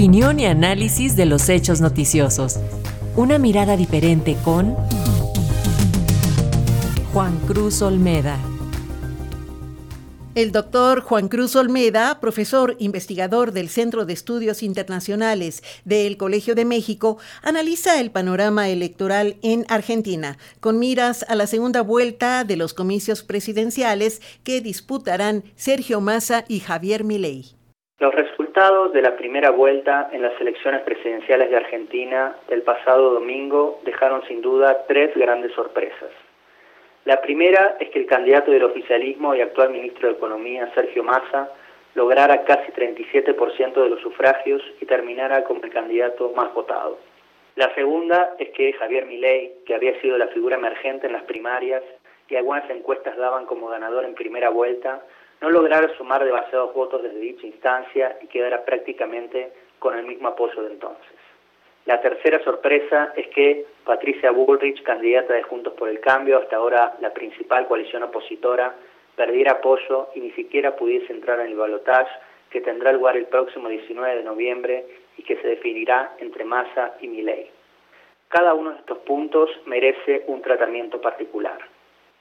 Opinión y análisis de los hechos noticiosos. Una mirada diferente con Juan Cruz Olmeda. El doctor Juan Cruz Olmeda, profesor investigador del Centro de Estudios Internacionales del Colegio de México, analiza el panorama electoral en Argentina, con miras a la segunda vuelta de los comicios presidenciales que disputarán Sergio Massa y Javier Milei. Los resultados de la primera vuelta en las elecciones presidenciales de Argentina del pasado domingo dejaron sin duda tres grandes sorpresas. La primera es que el candidato del oficialismo y actual ministro de Economía, Sergio Massa, lograra casi 37% de los sufragios y terminara como el candidato más votado. La segunda es que Javier Milei, que había sido la figura emergente en las primarias y algunas encuestas daban como ganador en primera vuelta, no lograra sumar demasiados votos desde dicha instancia y quedara prácticamente con el mismo apoyo de entonces. La tercera sorpresa es que Patricia Bullrich, candidata de Juntos por el Cambio, hasta ahora la principal coalición opositora, perdiera apoyo y ni siquiera pudiese entrar en el balotaje que tendrá lugar el próximo 19 de noviembre y que se definirá entre Massa y Milei. Cada uno de estos puntos merece un tratamiento particular.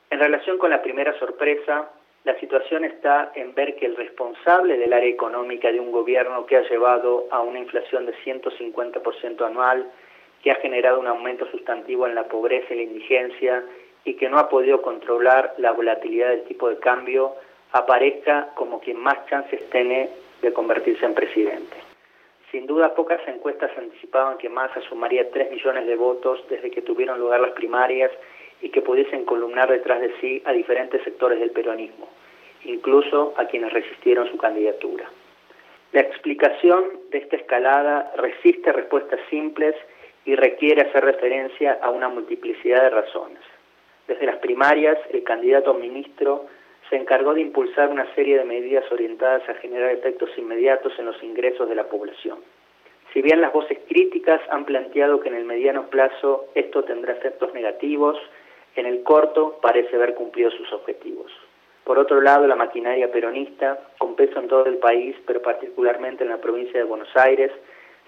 En relación con la primera sorpresa, la situación está en ver que el responsable del área económica de un gobierno que ha llevado a una inflación de 150% anual, que ha generado un aumento sustantivo en la pobreza y la indigencia y que no ha podido controlar la volatilidad del tipo de cambio, aparezca como quien más chances tiene de convertirse en presidente. Sin duda, pocas encuestas anticipaban que Massa sumaría 3 millones de votos desde que tuvieron lugar las primarias y que pudiesen columnar detrás de sí a diferentes sectores del peronismo, incluso a quienes resistieron su candidatura. La explicación de esta escalada resiste respuestas simples y requiere hacer referencia a una multiplicidad de razones. Desde las primarias, el candidato ministro se encargó de impulsar una serie de medidas orientadas a generar efectos inmediatos en los ingresos de la población. Si bien las voces críticas han planteado que en el mediano plazo esto tendrá efectos negativos, en el corto parece haber cumplido sus objetivos. Por otro lado, la maquinaria peronista, con peso en todo el país, pero particularmente en la provincia de Buenos Aires,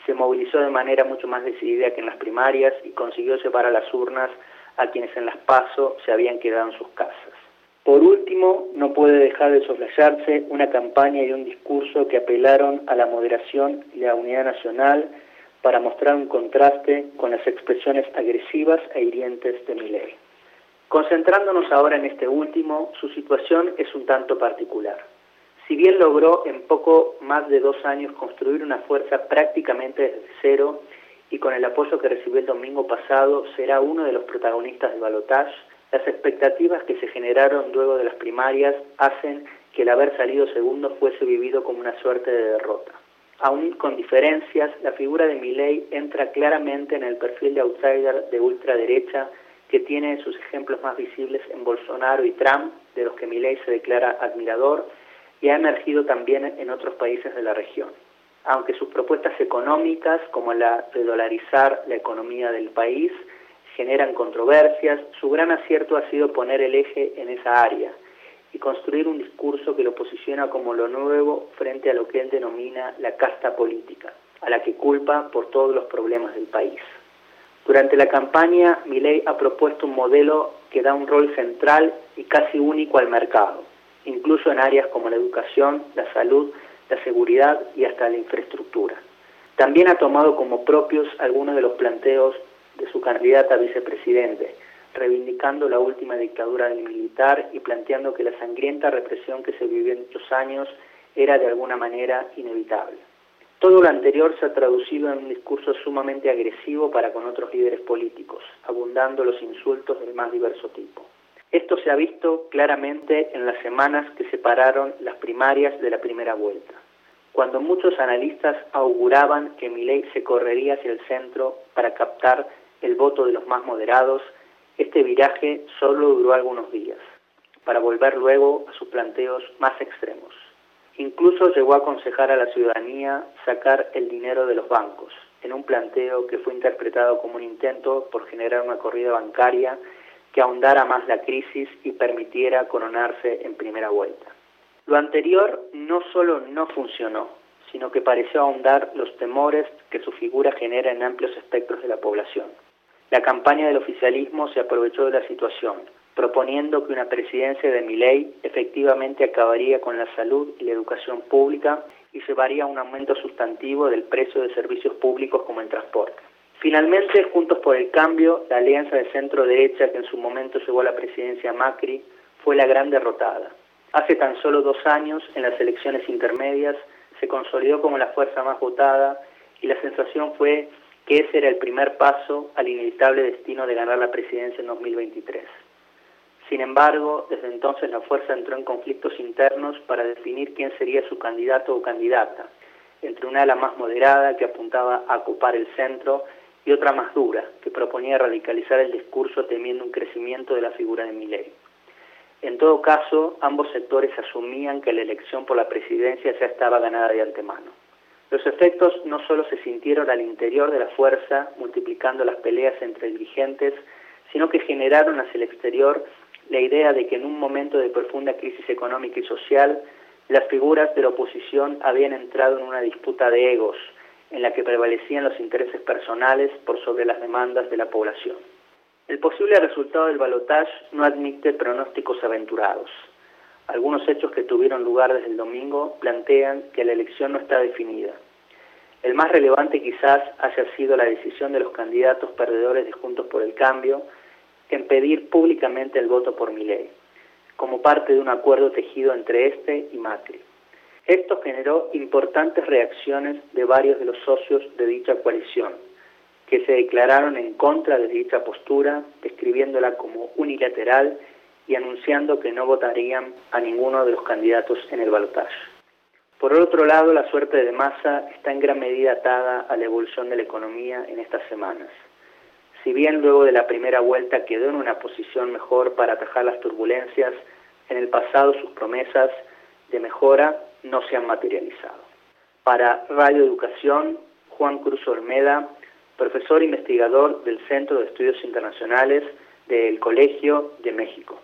se movilizó de manera mucho más decidida que en las primarias y consiguió llevar a las urnas a quienes en las PASO se habían quedado en sus casas. Por último, no puede dejar de soslayarse una campaña y un discurso que apelaron a la moderación y la unidad nacional para mostrar un contraste con las expresiones agresivas e hirientes de Milei. Concentrándonos ahora en este último, su situación es un tanto particular. Si bien logró en poco más de dos años construir una fuerza prácticamente desde cero y con el apoyo que recibió el domingo pasado será uno de los protagonistas del balotaje, las expectativas que se generaron luego de las primarias hacen que el haber salido segundo fuese vivido como una suerte de derrota. Aún con diferencias, la figura de Milley entra claramente en el perfil de outsider de ultraderecha que tiene sus ejemplos más visibles en Bolsonaro y Trump, de los que Milei se declara admirador, y ha emergido también en otros países de la región. Aunque sus propuestas económicas, como la de dolarizar la economía del país, generan controversias, su gran acierto ha sido poner el eje en esa área y construir un discurso que lo posiciona como lo nuevo frente a lo que él denomina la casta política, a la que culpa por todos los problemas del país. Durante la campaña, Milei ha propuesto un modelo que da un rol central y casi único al mercado, incluso en áreas como la educación, la salud, la seguridad y hasta la infraestructura. También ha tomado como propios algunos de los planteos de su candidata a vicepresidente, reivindicando la última dictadura del militar y planteando que la sangrienta represión que se vivió en estos años era de alguna manera inevitable. Todo lo anterior se ha traducido en un discurso sumamente agresivo para con otros líderes políticos, abundando los insultos del más diverso tipo. Esto se ha visto claramente en las semanas que separaron las primarias de la primera vuelta, cuando muchos analistas auguraban que Milei se correría hacia el centro para captar el voto de los más moderados, este viraje solo duró algunos días, para volver luego a sus planteos más extremos. Incluso llegó a aconsejar a la ciudadanía sacar el dinero de los bancos, en un planteo que fue interpretado como un intento por generar una corrida bancaria que ahondara más la crisis y permitiera coronarse en primera vuelta. Lo anterior no solo no funcionó, sino que pareció ahondar los temores que su figura genera en amplios espectros de la población. La campaña del oficialismo se aprovechó de la situación, proponiendo que una presidencia de Miley efectivamente acabaría con la salud y la educación pública y llevaría a un aumento sustantivo del precio de servicios públicos como el transporte. Finalmente, Juntos por el Cambio, la alianza de centro derecha que en su momento llevó la presidencia Macri, fue la gran derrotada. Hace tan solo dos años, en las elecciones intermedias, se consolidó como la fuerza más votada y la sensación fue que ese era el primer paso al inevitable destino de ganar la presidencia en 2023. Sin embargo, desde entonces la fuerza entró en conflictos internos para definir quién sería su candidato o candidata, entre una ala más moderada que apuntaba a ocupar el centro y otra más dura, que proponía radicalizar el discurso temiendo un crecimiento de la figura de Milei. En todo caso, ambos sectores asumían que la elección por la presidencia ya estaba ganada de antemano. Los efectos no solo se sintieron al interior de la fuerza, multiplicando las peleas entre dirigentes, sino que generaron hacia el exterior la idea de que en un momento de profunda crisis económica y social, las figuras de la oposición habían entrado en una disputa de egos, en la que prevalecían los intereses personales por sobre las demandas de la población. El posible resultado del balotaje no admite pronósticos aventurados. Algunos hechos que tuvieron lugar desde el domingo plantean que la elección no está definida. El más relevante quizás haya sido la decisión de los candidatos perdedores de Juntos por el Cambio en pedir públicamente el voto por ley, como parte de un acuerdo tejido entre este y Macri. Esto generó importantes reacciones de varios de los socios de dicha coalición, que se declararon en contra de dicha postura, describiéndola como unilateral y anunciando que no votarían a ninguno de los candidatos en el balotaje. Por otro lado, la suerte de Massa está en gran medida atada a la evolución de la economía en estas semanas. Si bien luego de la primera vuelta quedó en una posición mejor para atajar las turbulencias, en el pasado sus promesas de mejora no se han materializado. Para Radio Educación, Juan Cruz Olmeda, profesor investigador del Centro de Estudios Internacionales del Colegio de México.